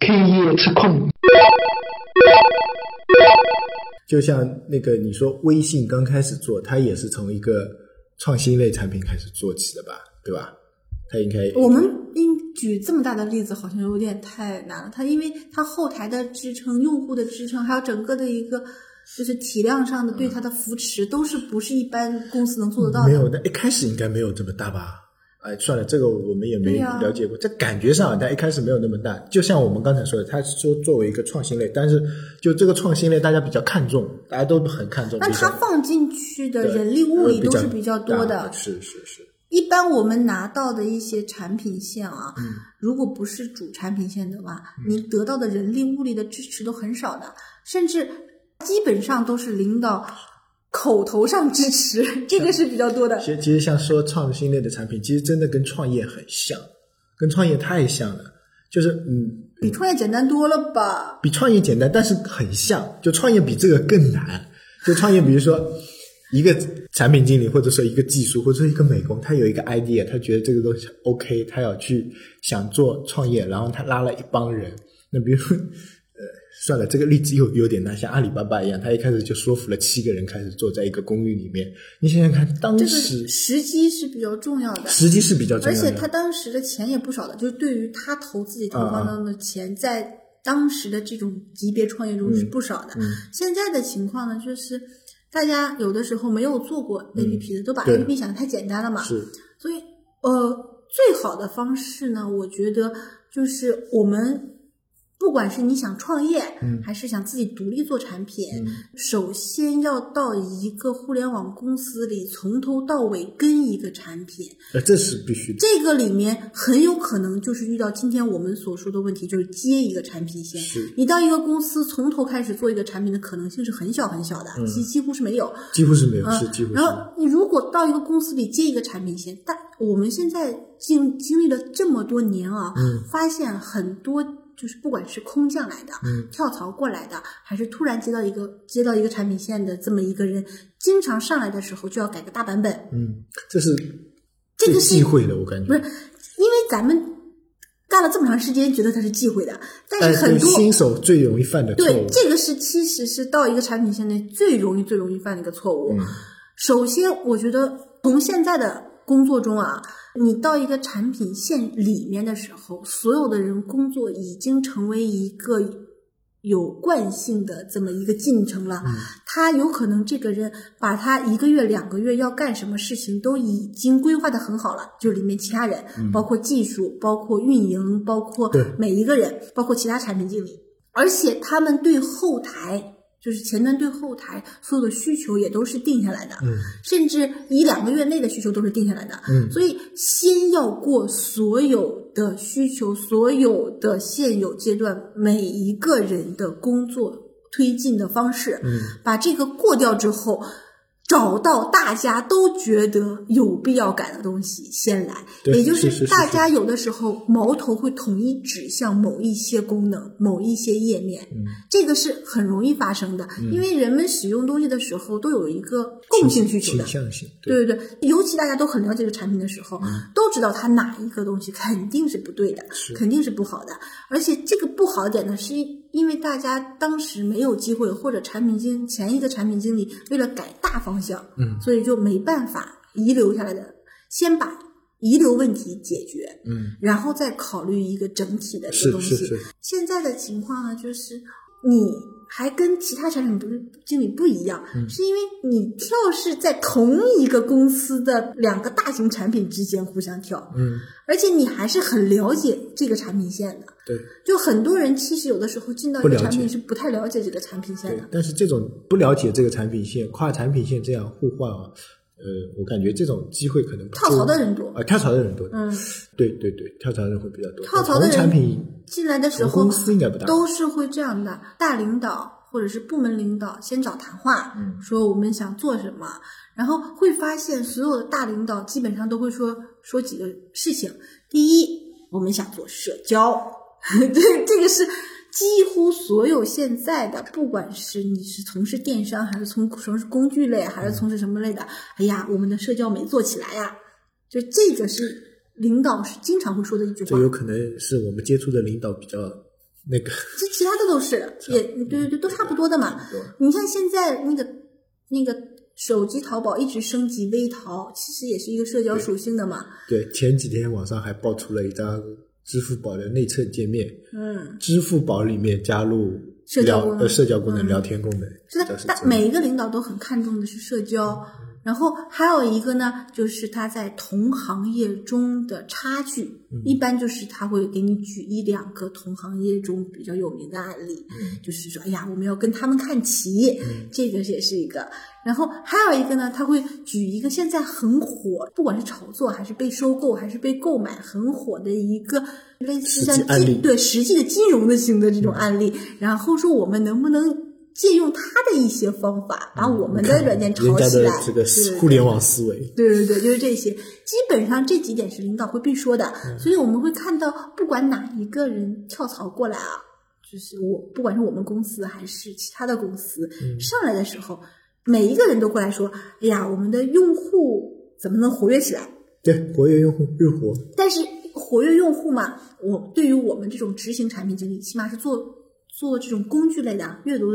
K 夜吃控。就像那个你说微信刚开始做，它也是从一个创新类产品开始做起的吧，对吧？它应该我们应举这么大的例子好像有点太难了。它因为它后台的支撑、用户的支撑，还有整个的一个就是体量上的对它的扶持，都是不是一般公司能做得到的。没有，那一开始应该没有这么大吧？哎，算了，这个我们也没了解过。这感觉上，它一开始没有那么大。就像我们刚才说的，它说作为一个创新类，但是就这个创新类，大家比较看重，大家都很看重。那比如说它放进去的人力物力呃都是比较多的。是是是，一般我们拿到的一些产品线啊，如果不是主产品线的话，你得到的人力物力的支持都很少的，甚至基本上都是领导口头上支持，这个是比较多的。其实其实像说创新类的产品，其实真的跟创业很像，跟创业太像了。就是嗯，比创业简单多了吧？比创业简单，但是很像。就创业比这个更难。就创业，比如说一个产品经理，或者说一个技术，或者说一个美工，他有一个 idea，他觉得这个东西 OK，他要去想做创业，然后他拉了一帮人。那比如说，呃，算了，这个例子又有点难，像阿里巴巴一样，他一开始就说服了七个人开始坐在一个公寓里面。你想想看，当这时个时机是比较重要的。时机是比较重要的。而且他当时的钱也不少的，就是对于他投自己投放当中的钱，在当时的这种级别创业中是不少的。嗯现在的情况呢，就是大家有的时候没有做过 APP 的，都把 APP 想的太简单了嘛。是所以，呃，最好的方式呢，我觉得就是我们不管是你想创业，嗯还是想自己独立做产品，嗯首先要到一个互联网公司里，从头到尾跟一个产品。呃，这是必须的。这个里面很有可能就是遇到今天我们所说的问题，就是接一个产品线。是你到一个公司从头开始做一个产品的可能性是很小很小的，几几乎是没有。几乎是没有，嗯是几乎是然。后你如果到一个公司里接一个产品线，但我们现在经经历了这么多年啊，嗯发现很多就是不管是空降来的，嗯跳槽过来的，还是突然接到一个接到一个产品线的这么一个人，经常上来的时候就要改个大版本，嗯，这是这个是忌讳的，我感觉。不是因为咱们干了这么长时间，觉得它是忌讳的，但是很多、新手最容易犯的错误。对这个是其实是到一个产品线内最容易最容易犯的一个错误。嗯首先，我觉得从现在的工作中啊，你到一个产品线里面的时候，所有的人工作已经成为一个有惯性的这么一个进程了。他有可能这个人把他一个月、两个月要干什么事情都已经规划的很好了，就是里面其他人，包括技术、包括运营、包括每一个人，包括其他产品经理，而且他们对后台。就是前端对后台所有的需求也都是定下来的，嗯甚至一两个月内的需求都是定下来的。嗯所以先要过所有的需求，所有的现有阶段每一个人的工作推进的方式，嗯把这个过掉之后。找到大家都觉得有必要改的东西先来，也就是大家有的时候矛头会统一指向某一些功能、某一些页面，嗯。这个是很容易发生的，因为人们使用东西的时候都有一个共性需求的。倾，向性。对。对对，尤其大家都很了解这个产品的时候，都知道它哪一个东西肯定是不对的，肯定是不好的。而且这个不好点呢，是因为大家当时没有机会，或者产品经前一个产品经理为了改大方向，嗯所以就没办法遗留下来的，先把遗留问题解决，嗯，然后再考虑一个整体的一个东西。现在的情况呢，就是你还跟其他产品不是经理不一样，嗯是因为你跳是在同一个公司的两个大型产品之间互相跳，嗯，而且你还是很了解这个产品线的。对就很多人其实有的时候进到一个产品是不太了解这个产品线的。。但是这种不了解这个产品线、跨产品线这样互换啊，呃，我感觉这种机会可能跳槽的人多啊，跳槽的人多。嗯，对对对，跳槽的人会比较多。跳槽的同产人品进来的时候公司应该不大。都是会这样的，大领导或者是部门领导先找谈话，嗯说我们想做什么，然后会发现所有的大领导基本上都会说说几个事情。第一，我们想做社交，这这个是几乎所有现在的，不管是你是从事电商，还是从从事工具类，还是从事什么类的，哎呀，我们的社交没做起来呀，就这个是领导是经常会说的一句话这。有可能是我们接触的领导比较那个。这其他的都是，也对对对，都差不多的嘛。你像现在那个那个手机淘宝一直升级微淘，其实也是一个社交属性的嘛。对，前几天网上还爆出了一张支付宝的内测界面，嗯，支付宝里面加入社交功能聊呃社交功能、嗯聊天功能，是的这是，每一个领导都很看重的是社交。然后还有一个呢，就是他在同行业中的差距，嗯。一般就是他会给你举一两个同行业中比较有名的案例，嗯。就是说，哎呀，我们要跟他们看齐，这个也是一个。然后还有一个呢，他会举一个现在很火，不管是炒作还是被收购还是被购买很火的一个类似像金对实际的金融的型的这种案例，然后说我们能不能借用他的一些方法，把我们的软件炒起来，这个对互联网思维，对对对，就是这些。基本上这几点是领导会必说的，所以我们会看到，不管哪一个人跳槽过来啊，就是我，不管是我们公司还是其他的公司、上来的时候，每一个人都过来说：“哎呀，我们的用户怎么能活跃起来？”对活跃用户日活，但是活跃用户嘛，我对于我们这种执行产品经理，起码是做做这种工具类的阅读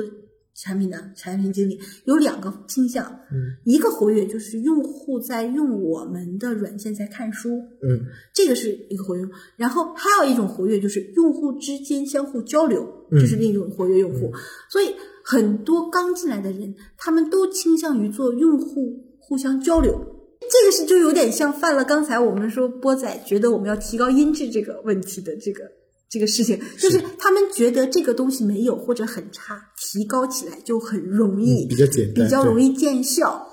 产品的产品经理，有两个倾向。嗯一个活跃就是用户在用我们的软件在看书，嗯这个是一个活跃。然后还有一种活跃就是用户之间相互交流，嗯这是另一种活跃用户。所以很多刚进来的人，他们都倾向于做用户互相交流。这个是就有点像犯了刚才我们说波仔觉得我们要提高音质这个问题的这个这个事情，就是他们觉得这个东西没有或者很差，提高起来就很容易，嗯比较简单比较容易见效。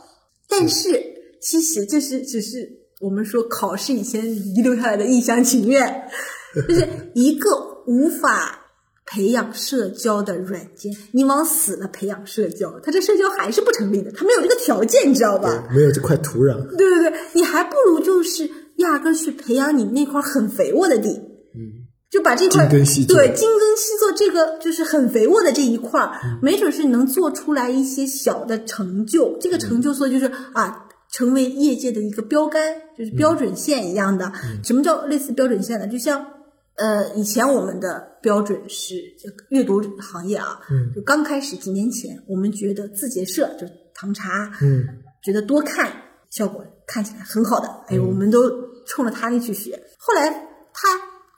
但是其实这是只是我们说考试以前遗留下来的一厢情愿，就是一个无法培养社交的软件，你往死了培养社交，它这社交还是不成立的，它没有这个条件，你知道吧？没有这块土壤，对对对，你还不如就是压根儿去培养你那块很肥沃的地，嗯，就把这块对精耕细作这个就是很肥沃的这一块儿，嗯没准是能做出来一些小的成就。这个成就说就是啊，成为业界的一个标杆，就是标准线一样的。嗯什么叫类似标准线呢？就像呃，以前我们的标准是阅读行业啊，嗯就刚开始几年前，我们觉得字节社就唐茶，嗯觉得多看效果看起来很好的，哎，我们都冲着他那去学。后来他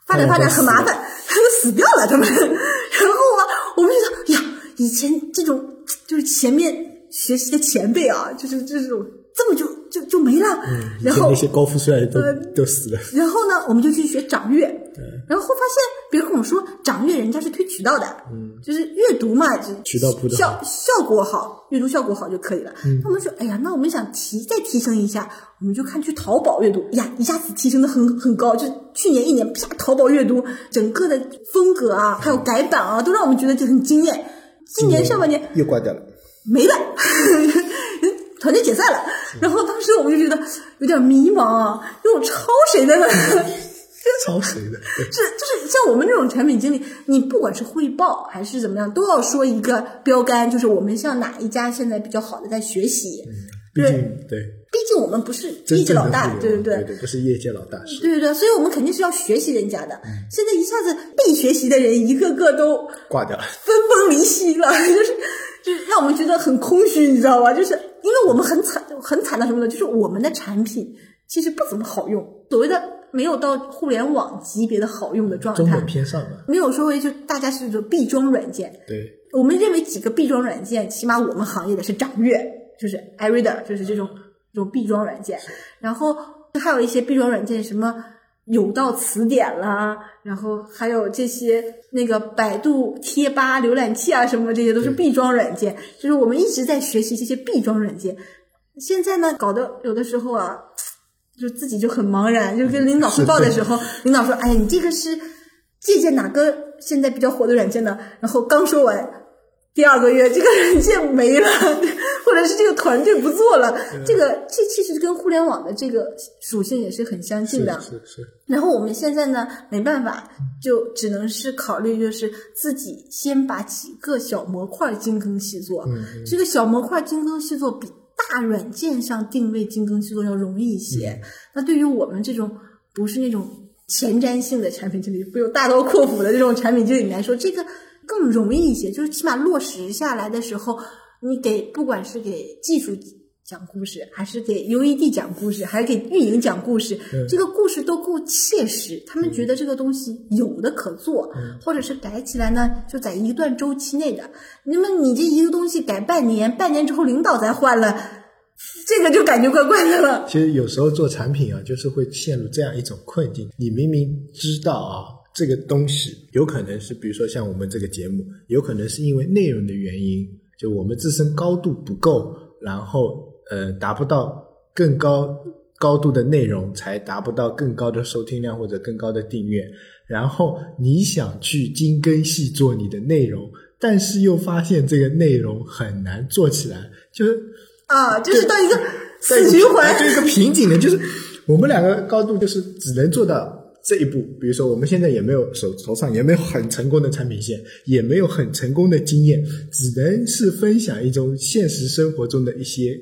发展发展很麻烦，他就死掉了，他们。然后啊，我们就想呀，以前这种就是前面学习的前辈啊，就是这种这么就就就没了。嗯，然后前那些高富帅都呃都死了，然后呢，我们就去学掌阅，然后发现别人跟我说掌阅人家是推渠道的，嗯，就是阅读嘛，就渠道铺得效效果好，阅读效果好就可以了。嗯那我们说，哎呀，那我们想提再提升一下，我们就看去淘宝阅读，哎呀，一下子提升的很很高，就去年一年，啪，淘宝阅读整个的风格啊，还有改版啊，都让我们觉得就很惊艳。今年上半年又挂掉了，没了，团队解散了。然后当时我们就觉得有点迷茫啊，因为我抄谁的呢？抄谁的？对 是 就是像我们这种产品经理，你不管是汇报还是怎么样，都要说一个标杆，就是我们向哪一家现在比较好的在学习。毕对竟对毕竟我们不是业界老大，互对对对对，不是业界老大，对对对，所以我们肯定是要学习人家的。现在一下子被学习的人一个个都挂掉了，分崩离析了，就是就是让我们觉得很空虚，你知道吧？就是因为我们很惨，很惨的什么呢？就是我们的产品其实不怎么好用，所谓的没有到互联网级别的好用的状态中等，偏上吧，没有说为就大家是说必装软件。对，我们认为几个必装软件，起码我们行业的是掌阅，就是 iReader，就是这种这种必装软件，然后还有一些必装软件，什么有道词典啦，然后还有这些那个百度贴吧浏览器啊，什么这些都是必装软件，就是我们一直在学习这些必装软件。现在呢，搞得有的时候啊，就自己就很茫然，就跟领导汇报的时候，领导说：“哎呀，你这个是借鉴哪个现在比较火的软件呢？”然后刚说完，第二个月这个软件没了，或者是这个团队不做了，这个这其实跟互联网的这个属性也是很相近是的。是是，然后我们现在呢，没办法，就只能是考虑，就是自己先把几个小模块精耕细作。嗯这个小模块精耕细作比大软件上定位精耕细作要容易一些。那对于我们这种不是那种前瞻性的产品经理，不有大刀阔斧的这种产品经理来说，这个更容易一些。就是起码落实下来的时候，你给不管是给技术讲故事，还是给 UED 讲故事，还是给运营讲故事，这个故事都够切实。他们觉得这个东西有的可做，或者是改起来呢，就在一段周期内的。那么你这一个东西改半年，半年之后领导再换了，这个就感觉怪怪的了。其实有时候做产品啊，就是会陷入这样一种困境：你明明知道啊，这个东西有可能是，比如说像我们这个节目，有可能是因为内容的原因，就我们自身高度不够，然后。呃，达不到更高高度的内容，才达不到更高的收听量或者更高的订阅。然后你想去精耕细作你的内容，但是又发现这个内容很难做起来，就是啊，就是到一个死循环，就一个瓶颈的，就是我们两个高度就是只能做到这一步。比如说，我们现在也没有手头上也没有很成功的产品线，也没有很成功的经验，只能是分享一种现实生活中的一些。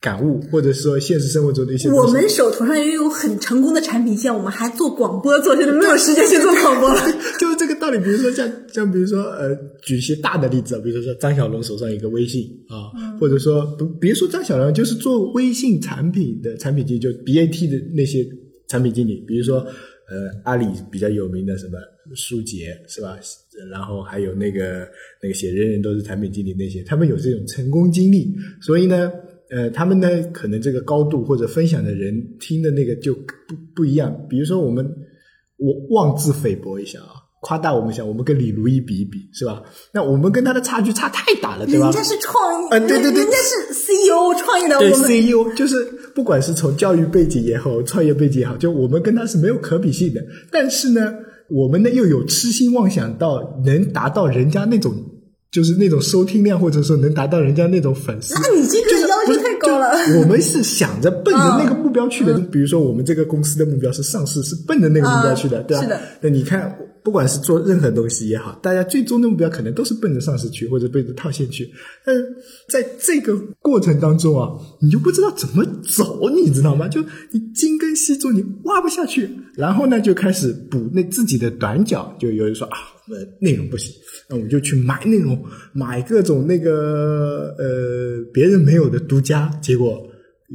感悟，或者说现实生活中的一些。我们手头上也有很成功的产品线，我们还做广播，做现在没有时间去做广播了。就是这个道理。比如说像像比如说呃，举一些大的例子，比如说张小龙手上一个微信啊，或者说不别说张小龙，就是做微信产品的产品经理，就 BAT 的那些产品经理，比如说呃阿里比较有名的什么舒洁是吧？然后还有那个那个写人人都是产品经理那些，他们有这种成功经历，所以呢。呃，他们呢，可能这个高度或者分享的人听的那个就不不一样。比如说，我们我妄自菲薄一下啊，夸大我们一下，我们跟李如一比一比，是吧？那我们跟他的差距差太大了，对吧？人家是创业，啊，对对对，人家是 CEO 创业的，对 CEO 就是不管是从教育背景也好，创业背景也好，就我们跟他是没有可比性的。但是呢，我们呢又有痴心妄想到能达到人家那种。就是那种收听量，或者说能达到人家那种粉丝，那你这个要求太高了。我们是想着奔着那个目标去的，比如说我们这个公司的目标是上市，是奔着那个目标去的，对吧？是的。那你看。不管是做任何东西也好，大家最终的目标可能都是奔着上市去，或者奔着套现去。但在这个过程当中啊，你就不知道怎么走，你知道吗？就你精耕细作，你挖不下去，然后呢，就开始补那自己的短脚。就有人说啊，我们内容不行，那我们就去买内容，买各种那个呃别人没有的独家，结果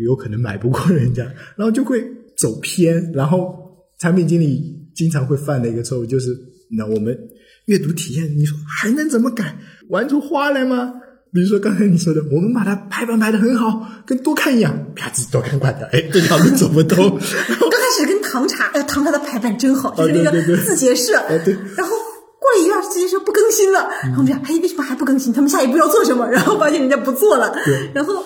有可能买不过人家，然后就会走偏，然后产品经理。经常会犯的一个错误就是，那我们阅读体验，你说还能怎么改？玩出花来吗？比如说刚才你说的，我们把它排版排的很好，跟多看一样，啪叽多看快的，哎，这条路走不通。刚开始跟唐茶，呃，唐茶的排版真好，就是那个字节社。对。然后过了一段时间说不更新了，然后我们讲，哎，为什么还不更新？他们下一步要做什么？然后发现人家不做了。对。然后。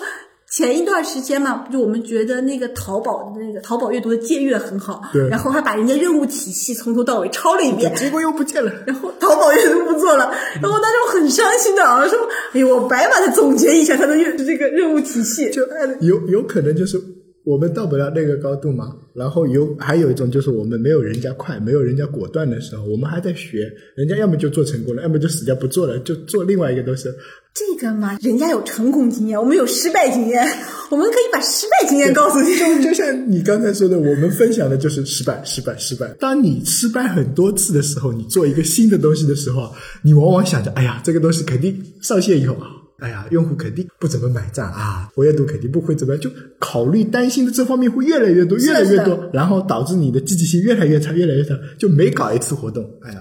前一段时间嘛，就我们觉得那个淘宝的那个淘宝阅读的借阅很好，对，然后还把人家任务体系从头到尾抄了一遍，结果又不见了，然后淘宝阅读不做了，然后当时我很伤心的啊，说，哎呦，我白把它总结一下它的阅这个任务体系，就有有可能就是。我们到不了那个高度嘛，然后有还有一种就是我们没有人家快，没有人家果断的时候，我们还在学，人家要么就做成功了，要么就死掉不做了，就做另外一个东西。这个嘛，人家有成功经验，我们有失败经验，我们可以把失败经验告诉你。就就像你刚才说的，我们分享的就是失败，失败，失败。当你失败很多次的时候，你做一个新的东西的时候，你往往想着，哎呀，这个东西肯定上线以后啊。哎呀，用户肯定不怎么买账啊，活跃度肯定不会怎么样，就考虑担心的这方面会越来越多，越来越多，然后导致你的积极性越来越差，越来越差，就每搞一次活动，哎呀，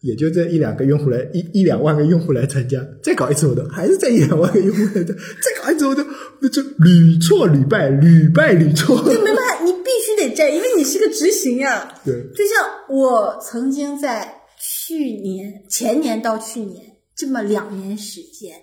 也就这一两个用户来一一两万个用户来参加，再搞一次活动，还是这一两万个用户来的，再搞一次活动，那就屡挫屡败，屡败屡挫。就没办法，你必须得这样，因为你是个执行呀。对，就像我曾经在去年、前年到去年这么两年时间。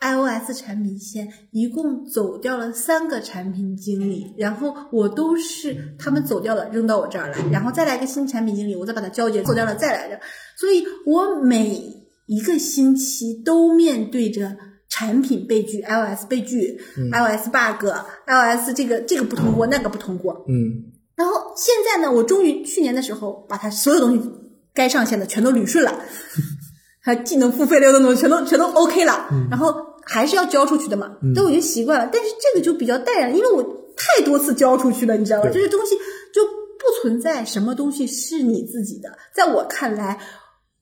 iOS 产品线一共走掉了三个产品经理，然后我都是他们走掉了扔到我这儿来，然后再来一个新产品经理，我再把它交接走掉了再来着，所以我每一个星期都面对着产品被拒、iOS 被拒、iOS bug、iOS 这个这个不通过，那个不通过。嗯，然后现在呢，我终于去年的时候把它所有东西该上线的全都捋顺了。还技能付费的那种全都全都 OK 了，然后还是要交出去的嘛，都已经习惯了。但是这个就比较淡然，因为我太多次交出去了，你知道吧？这些东西就不存在什么东西是你自己的，在我看来，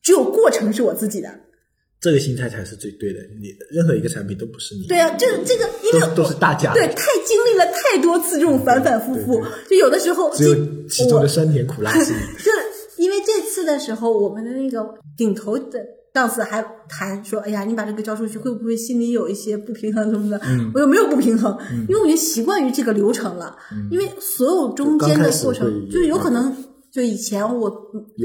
只有过程是我自己的。这个心态才是最对的。你任何一个产品都不是你的，对啊，这这个因为都都是大家对，太经历了太多次这种反反复复对，就有的时候只有这其中的酸甜苦辣是你的。就因为这次的时候，我们的那个顶头的上次还谈说：“哎呀，你把这个交出去，会不会心里有一些不平衡什么的？”嗯我又没有不平衡，因为我已经习惯于这个流程了。因为所有中间的过程就是有可能。就以前我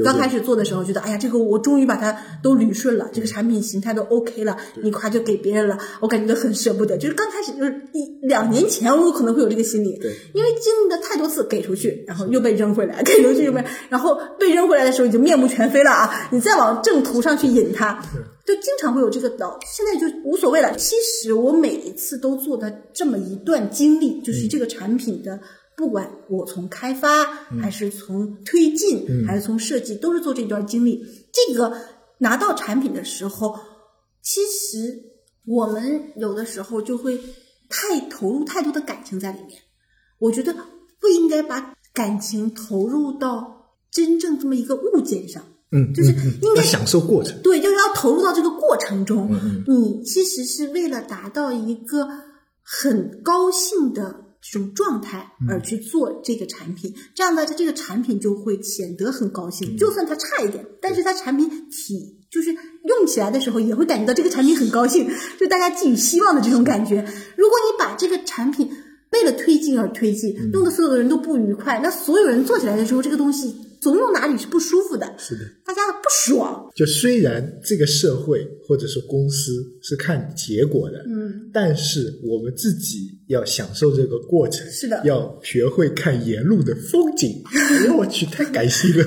刚开始做的时候，觉得哎呀，这个我终于把它都捋顺了，这个产品形态都 OK 了，你夸就给别人了，我感觉到很舍不得。就是刚开始就是一两年前，我可能会有这个心理，因为经历了太多次给出去，然后又被扔回来，给出去又被，然后被扔回来的时候已经面目全非了啊！你再往正途上去引它，就经常会有这个导。现在就无所谓了。其实我每一次都做的这么一段经历，就是这个产品的。不管我从开发还是从推进，还是从设计，都是做这段经历。这个拿到产品的时候，其实我们有的时候就会太投入太多的感情在里面。我觉得不应该把感情投入到真正这么一个物件上，嗯，就是应该享受过程。对，就是要投入到这个过程中。嗯你其实是为了达到一个很高兴的这种状态嗯而去做这个产品，这样呢，它这个产品就会显得很高嗯兴。就算它差一点，但是它产品体就是用起来的时候也会感觉到这个产品很高兴，就大家寄予希望的这种感觉。如果你把这个产品为了推进而推进，嗯弄得所有的人都不愉快，那所有人做起来的时候，这个东西总有哪里是不舒服的，是的，大家的不爽。就虽然这个社会或者是公司是看结果的，嗯，但是我们自己要享受这个过程，是的要学会看沿路的风景。哎呦我去，太感性了。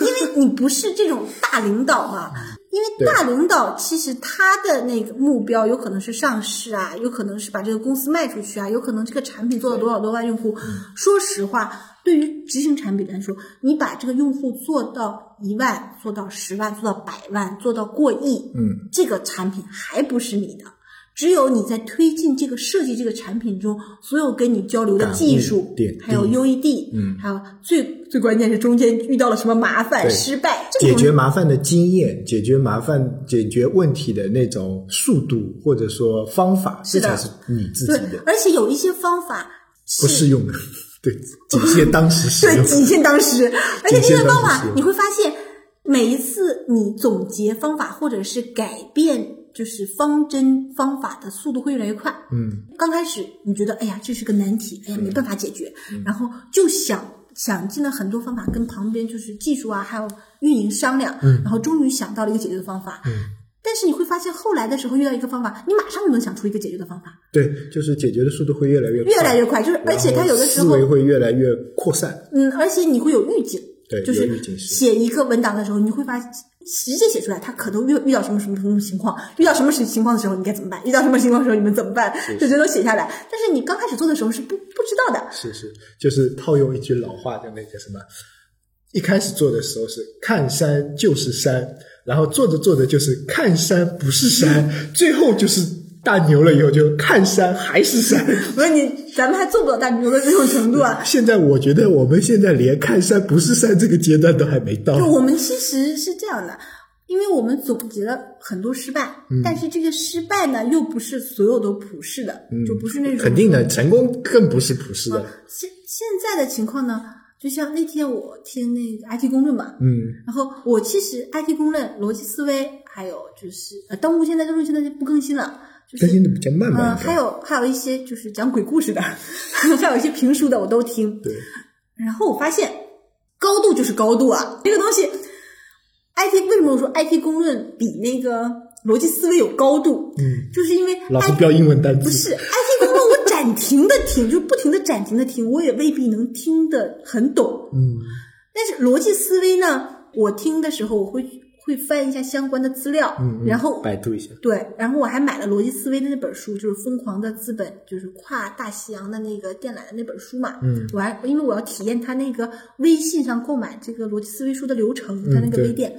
因为你不是这种大领导嘛。因为大领导其实他的那个目标有可能是上市啊，有可能是把这个公司卖出去啊，有可能这个产品做到多少多万用户。说实话，对于执行产品来说，你把这个用户做到一万、做到十万、做到百万、做到过亿，嗯，这个产品还不是你的。只有你在推进这个设计这个产品中，所有跟你交流的技术还有 UED，嗯还有最最关键是中间遇到了什么麻烦、失败，解决麻烦的经验，解决麻烦、解决问题的那种速度或者说方法，这才是你自己对的，，而且有一些方法不适用的。对，仅限当时使对，用。仅限当时。而且这些方法你会发现，每一次你总结方法或者是改变就是方针方法的速度会越来越快。嗯，刚开始你觉得哎呀这是个难题，哎呀没办法解决，然后就想想尽了很多方法跟旁边就是技术啊还有运营商量，然后终于想到了一个解决的方法。但是你会发现后来的时候遇到一个方法，你马上就能想出一个解决的方法，对，就是解决的速度会越来越快越来越快。就是而且它有的时候然后思维会越来越扩散。嗯，而且你会有预警，对就是写一个文档的时候，你会发现直接写出来，他可能遇遇到什么什么什么情况，遇到什么情况的时候你该怎么办，遇到什么情况的时候你们怎么办，就直接都写下来。但是你刚开始做的时候是不不知道的，是是，就是套用一句老话就那个什么，一开始做的时候是看山就是山，然后做着做着就是看山不是山，最后就是大牛了以后就看山还是山。不是你，咱们还做不到大牛的这种程度啊。现在我觉得我们现在连看山不是山这个阶段都还没到就。我们其实是这样的，因为我们总结了很多失败，但是这个失败呢又不是所有都普世的，就不是那种肯定的，成功更不是普世的。现现在的情况呢，就像那天我听那个 IT 公论嘛，嗯，然后我其实 IT 公论、逻辑思维，还有就是呃，登录现在登录现在就不更新了，就是更新的比较慢嗯、吧。还有还有一些就是讲鬼故事的，还有一些评书的我都听。对，然后我发现高度就是高度啊，这个东西，IT 为什么我说 IT 公论比那个逻辑思维有高度？嗯，就是因为老 IT 是标英文单词。不是 IT 暂停的听，就不停的暂停的听，我也未必能听得很懂。嗯，但是逻辑思维呢，我听的时候我会会翻一下相关的资料，然后百度一下。对，然后我还买了逻辑思维的那本书，就是《疯狂的资本》，就是跨大西洋的那个电缆的那本书嘛。嗯，我还因为我要体验他那个微信上购买这个逻辑思维书的流程，他那个微店。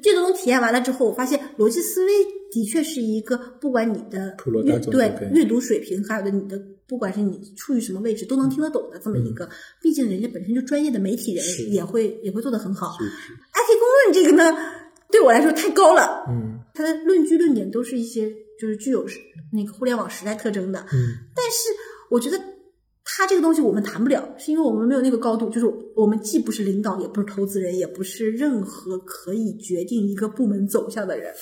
这个东西体验完了之后，我发现逻辑思维的确是一个不管你的阅对阅读水平，还有的你的不管是你处于什么位置都能听得懂的这么一个，毕竟人家本身就专业的媒体人也会也会做得很好。IT 公论这个呢，对我来说太高了，嗯它的论据论点都是一些就是具有那个互联网时代特征的，嗯但是我觉得它这个东西我们谈不了，是因为我们没有那个高度，就是我们既不是领导，也不是投资人，也不是任何可以决定一个部门走向的人。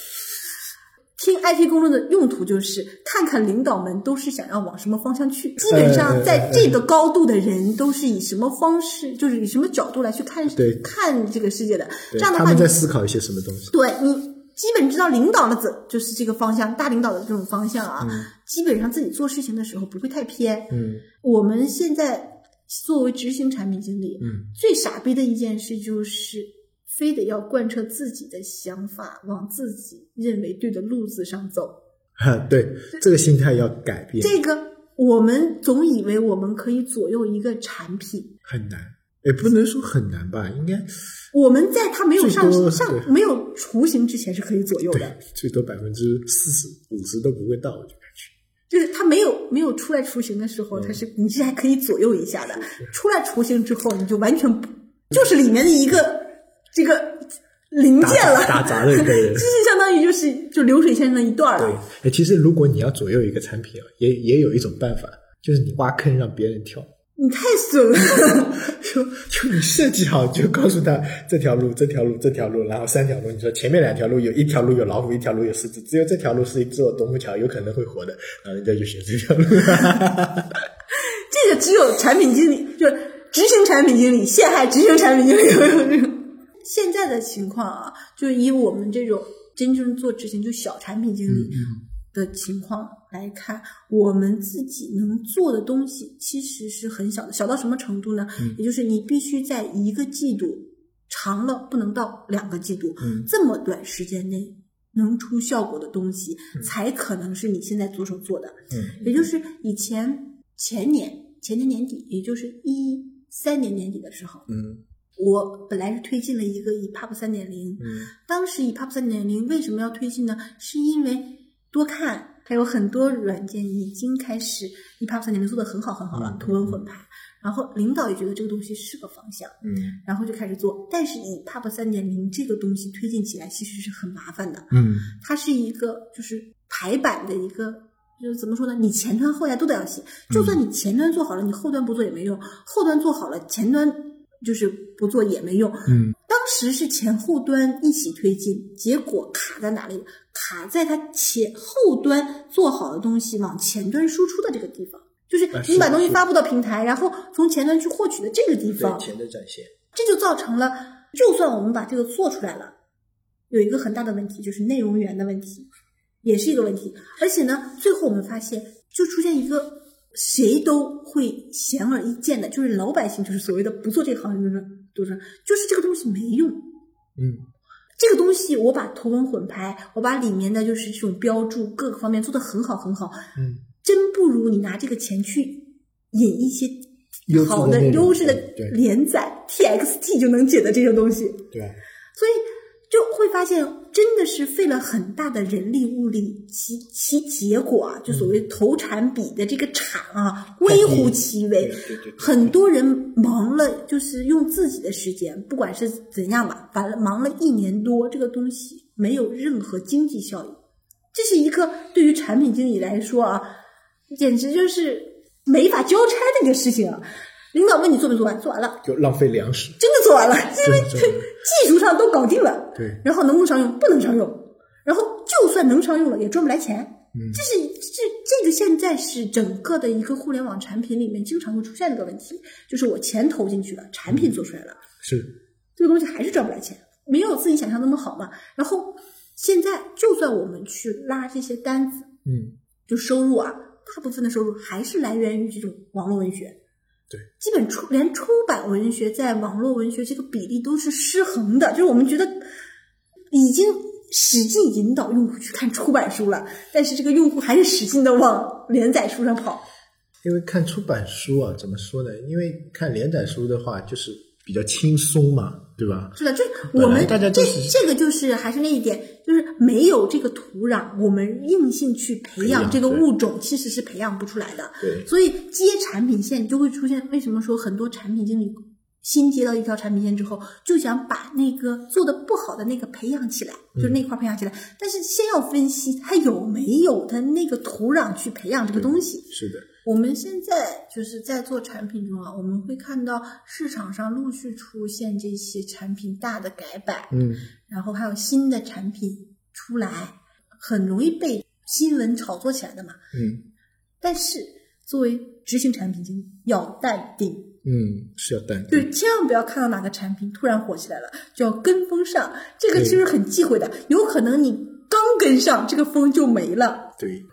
听 IT 公论的用途就是看看领导们都是想要往什么方向去，基本上在这个高度的人都是以什么方式，就是以什么角度来去看对看这个世界的。这样的话，你他们在思考一些什么东西？对你基本知道领导的怎就是这个方向，大领导的这种方向啊，基本上自己做事情的时候不会太偏。嗯我们现在作为执行产品经理，嗯最傻逼的一件事就是非得要贯彻自己的想法，往自己认为对的路子上走。哈，对，这个心态要改变，这个我们总以为我们可以左右一个产品，很难，也不能说很难吧，应该我们在它没有上上没有雏形之前是可以左右的对。，最多百分之四十五十都不会到，我就感觉。就是它没有没有出来雏形的时候，它是你是还可以左右一下的。出来雏形之后，你就完全不就是里面的一个这个零件了，打打杂的一个人这是相当于就是就流水线上的一段对了。，哎，其实如果你要左右一个产品啊，也也有一种办法，就是你挖坑让别人跳。你太损了，就就你设计好，就告诉他这条路、这条路、这条路，然后三条路。你说前面两条路有一条路有老虎，一条路有狮子，只有这条路是一座独木桥，有可能会活的，然后人家就选这条路。这个只有产品经理，就是执行产品经理陷害执行产品经理会有这种。现在的情况啊，就以我们这种真正做执行就小产品经理的情况来看，我们自己能做的东西其实是很小的，小到什么程度呢？也就是你必须在一个季度，长了不能到两个季度，嗯。这么短时间内能出效果的东西，才可能是你现在着手做的。嗯。也就是以前前年前年年底，也就是一三年年底的时候，嗯我本来是推进了一个 EPUB 三点零，嗯当时 EPUB 三点零为什么要推进呢？是因为多看，还有很多软件已经开始 EPUB 三点零做的很好很好了嗯，图文混排。然后领导也觉得这个东西是个方向，嗯然后就开始做。但是 EPUB 三点零这个东西推进起来其实是很麻烦的，嗯它是一个就是排版的一个，就是怎么说呢？你前端后端都得要写，就算你前端做好了，你后端不做也没用；后端做好了，前端就是不做也没用。嗯当时是前后端一起推进，结果卡在哪里？卡在它前后端做好的东西往前端输出的这个地方，就是啊你把东西发布到平台，然后从前端去获取的这个地方对，，钱的展现。这就造成了，就算我们把这个做出来了，有一个很大的问题，就是内容源的问题，也是一个问题。而且呢，最后我们发现，就出现一个谁都会显而易见的，就是老百姓，就是所谓的不做这个行业的人，都是就是这个东西没用。嗯。这个东西我把图文混排，我把里面的就是这种标注各个方面做的很好很好，嗯，真不如你拿这个钱去引一些好的优质的连载，TXT 就能解的这些东西。对。啊，所以就会发现，真的是费了很大的人力物力，其其结果啊，就所谓投产比的这个产啊，微乎其微。很多人忙了，就是用自己的时间，不管是怎样吧，反正忙了一年多，这个东西没有任何经济效益。这是一个对于产品经理来说啊，简直就是没法交差的一个事情啊。领导问你做没做完，做完了，就浪费粮食。真的做完了，因为技术上都搞定了。对，然后能不能商用？不能商用。然后就算能商用了，也赚不来钱。嗯这是这这个现在是整个的一个互联网产品里面经常会出现的一个问题，就是我钱投进去了，产品做出来了，是，这个东西还是赚不来钱，没有自己想象那么好嘛。然后现在就算我们去拉这些单子，嗯就收入啊，大部分的收入还是来源于这种网络文学。对，基本出连出版文学在网络文学这个比例都是失衡的，就是我们觉得已经使劲引导用户去看出版书了，但是这个用户还是使劲的往连载书上跑。因为看出版书啊，怎么说呢？因为看连载书的话，就是比较轻松嘛，对吧？是的，就是我们这大家就是这个就是还是那一点，就是没有这个土壤，我们硬性去培培养养这个物种，其实是培养不出来的。对，所以接产品线就会出现，为什么说很多产品经理新接到一条产品线之后，就想把那个做的不好的那个培养起来，就是那块儿培养起来，但是先要分析它有没有它那个土壤去培养这个东西。是的，我们现在就是在做产品中啊，我们会看到市场上陆续出现这些产品大的改版，嗯，然后还有新的产品出来，很容易被新闻炒作起来的嘛。嗯但是作为执行产品经理，要淡定，嗯，是要淡定，就是千万不要看到哪个产品突然火起来了，就要跟风上，这个其实很忌讳的，有可能你刚跟上，这个风就没了。对。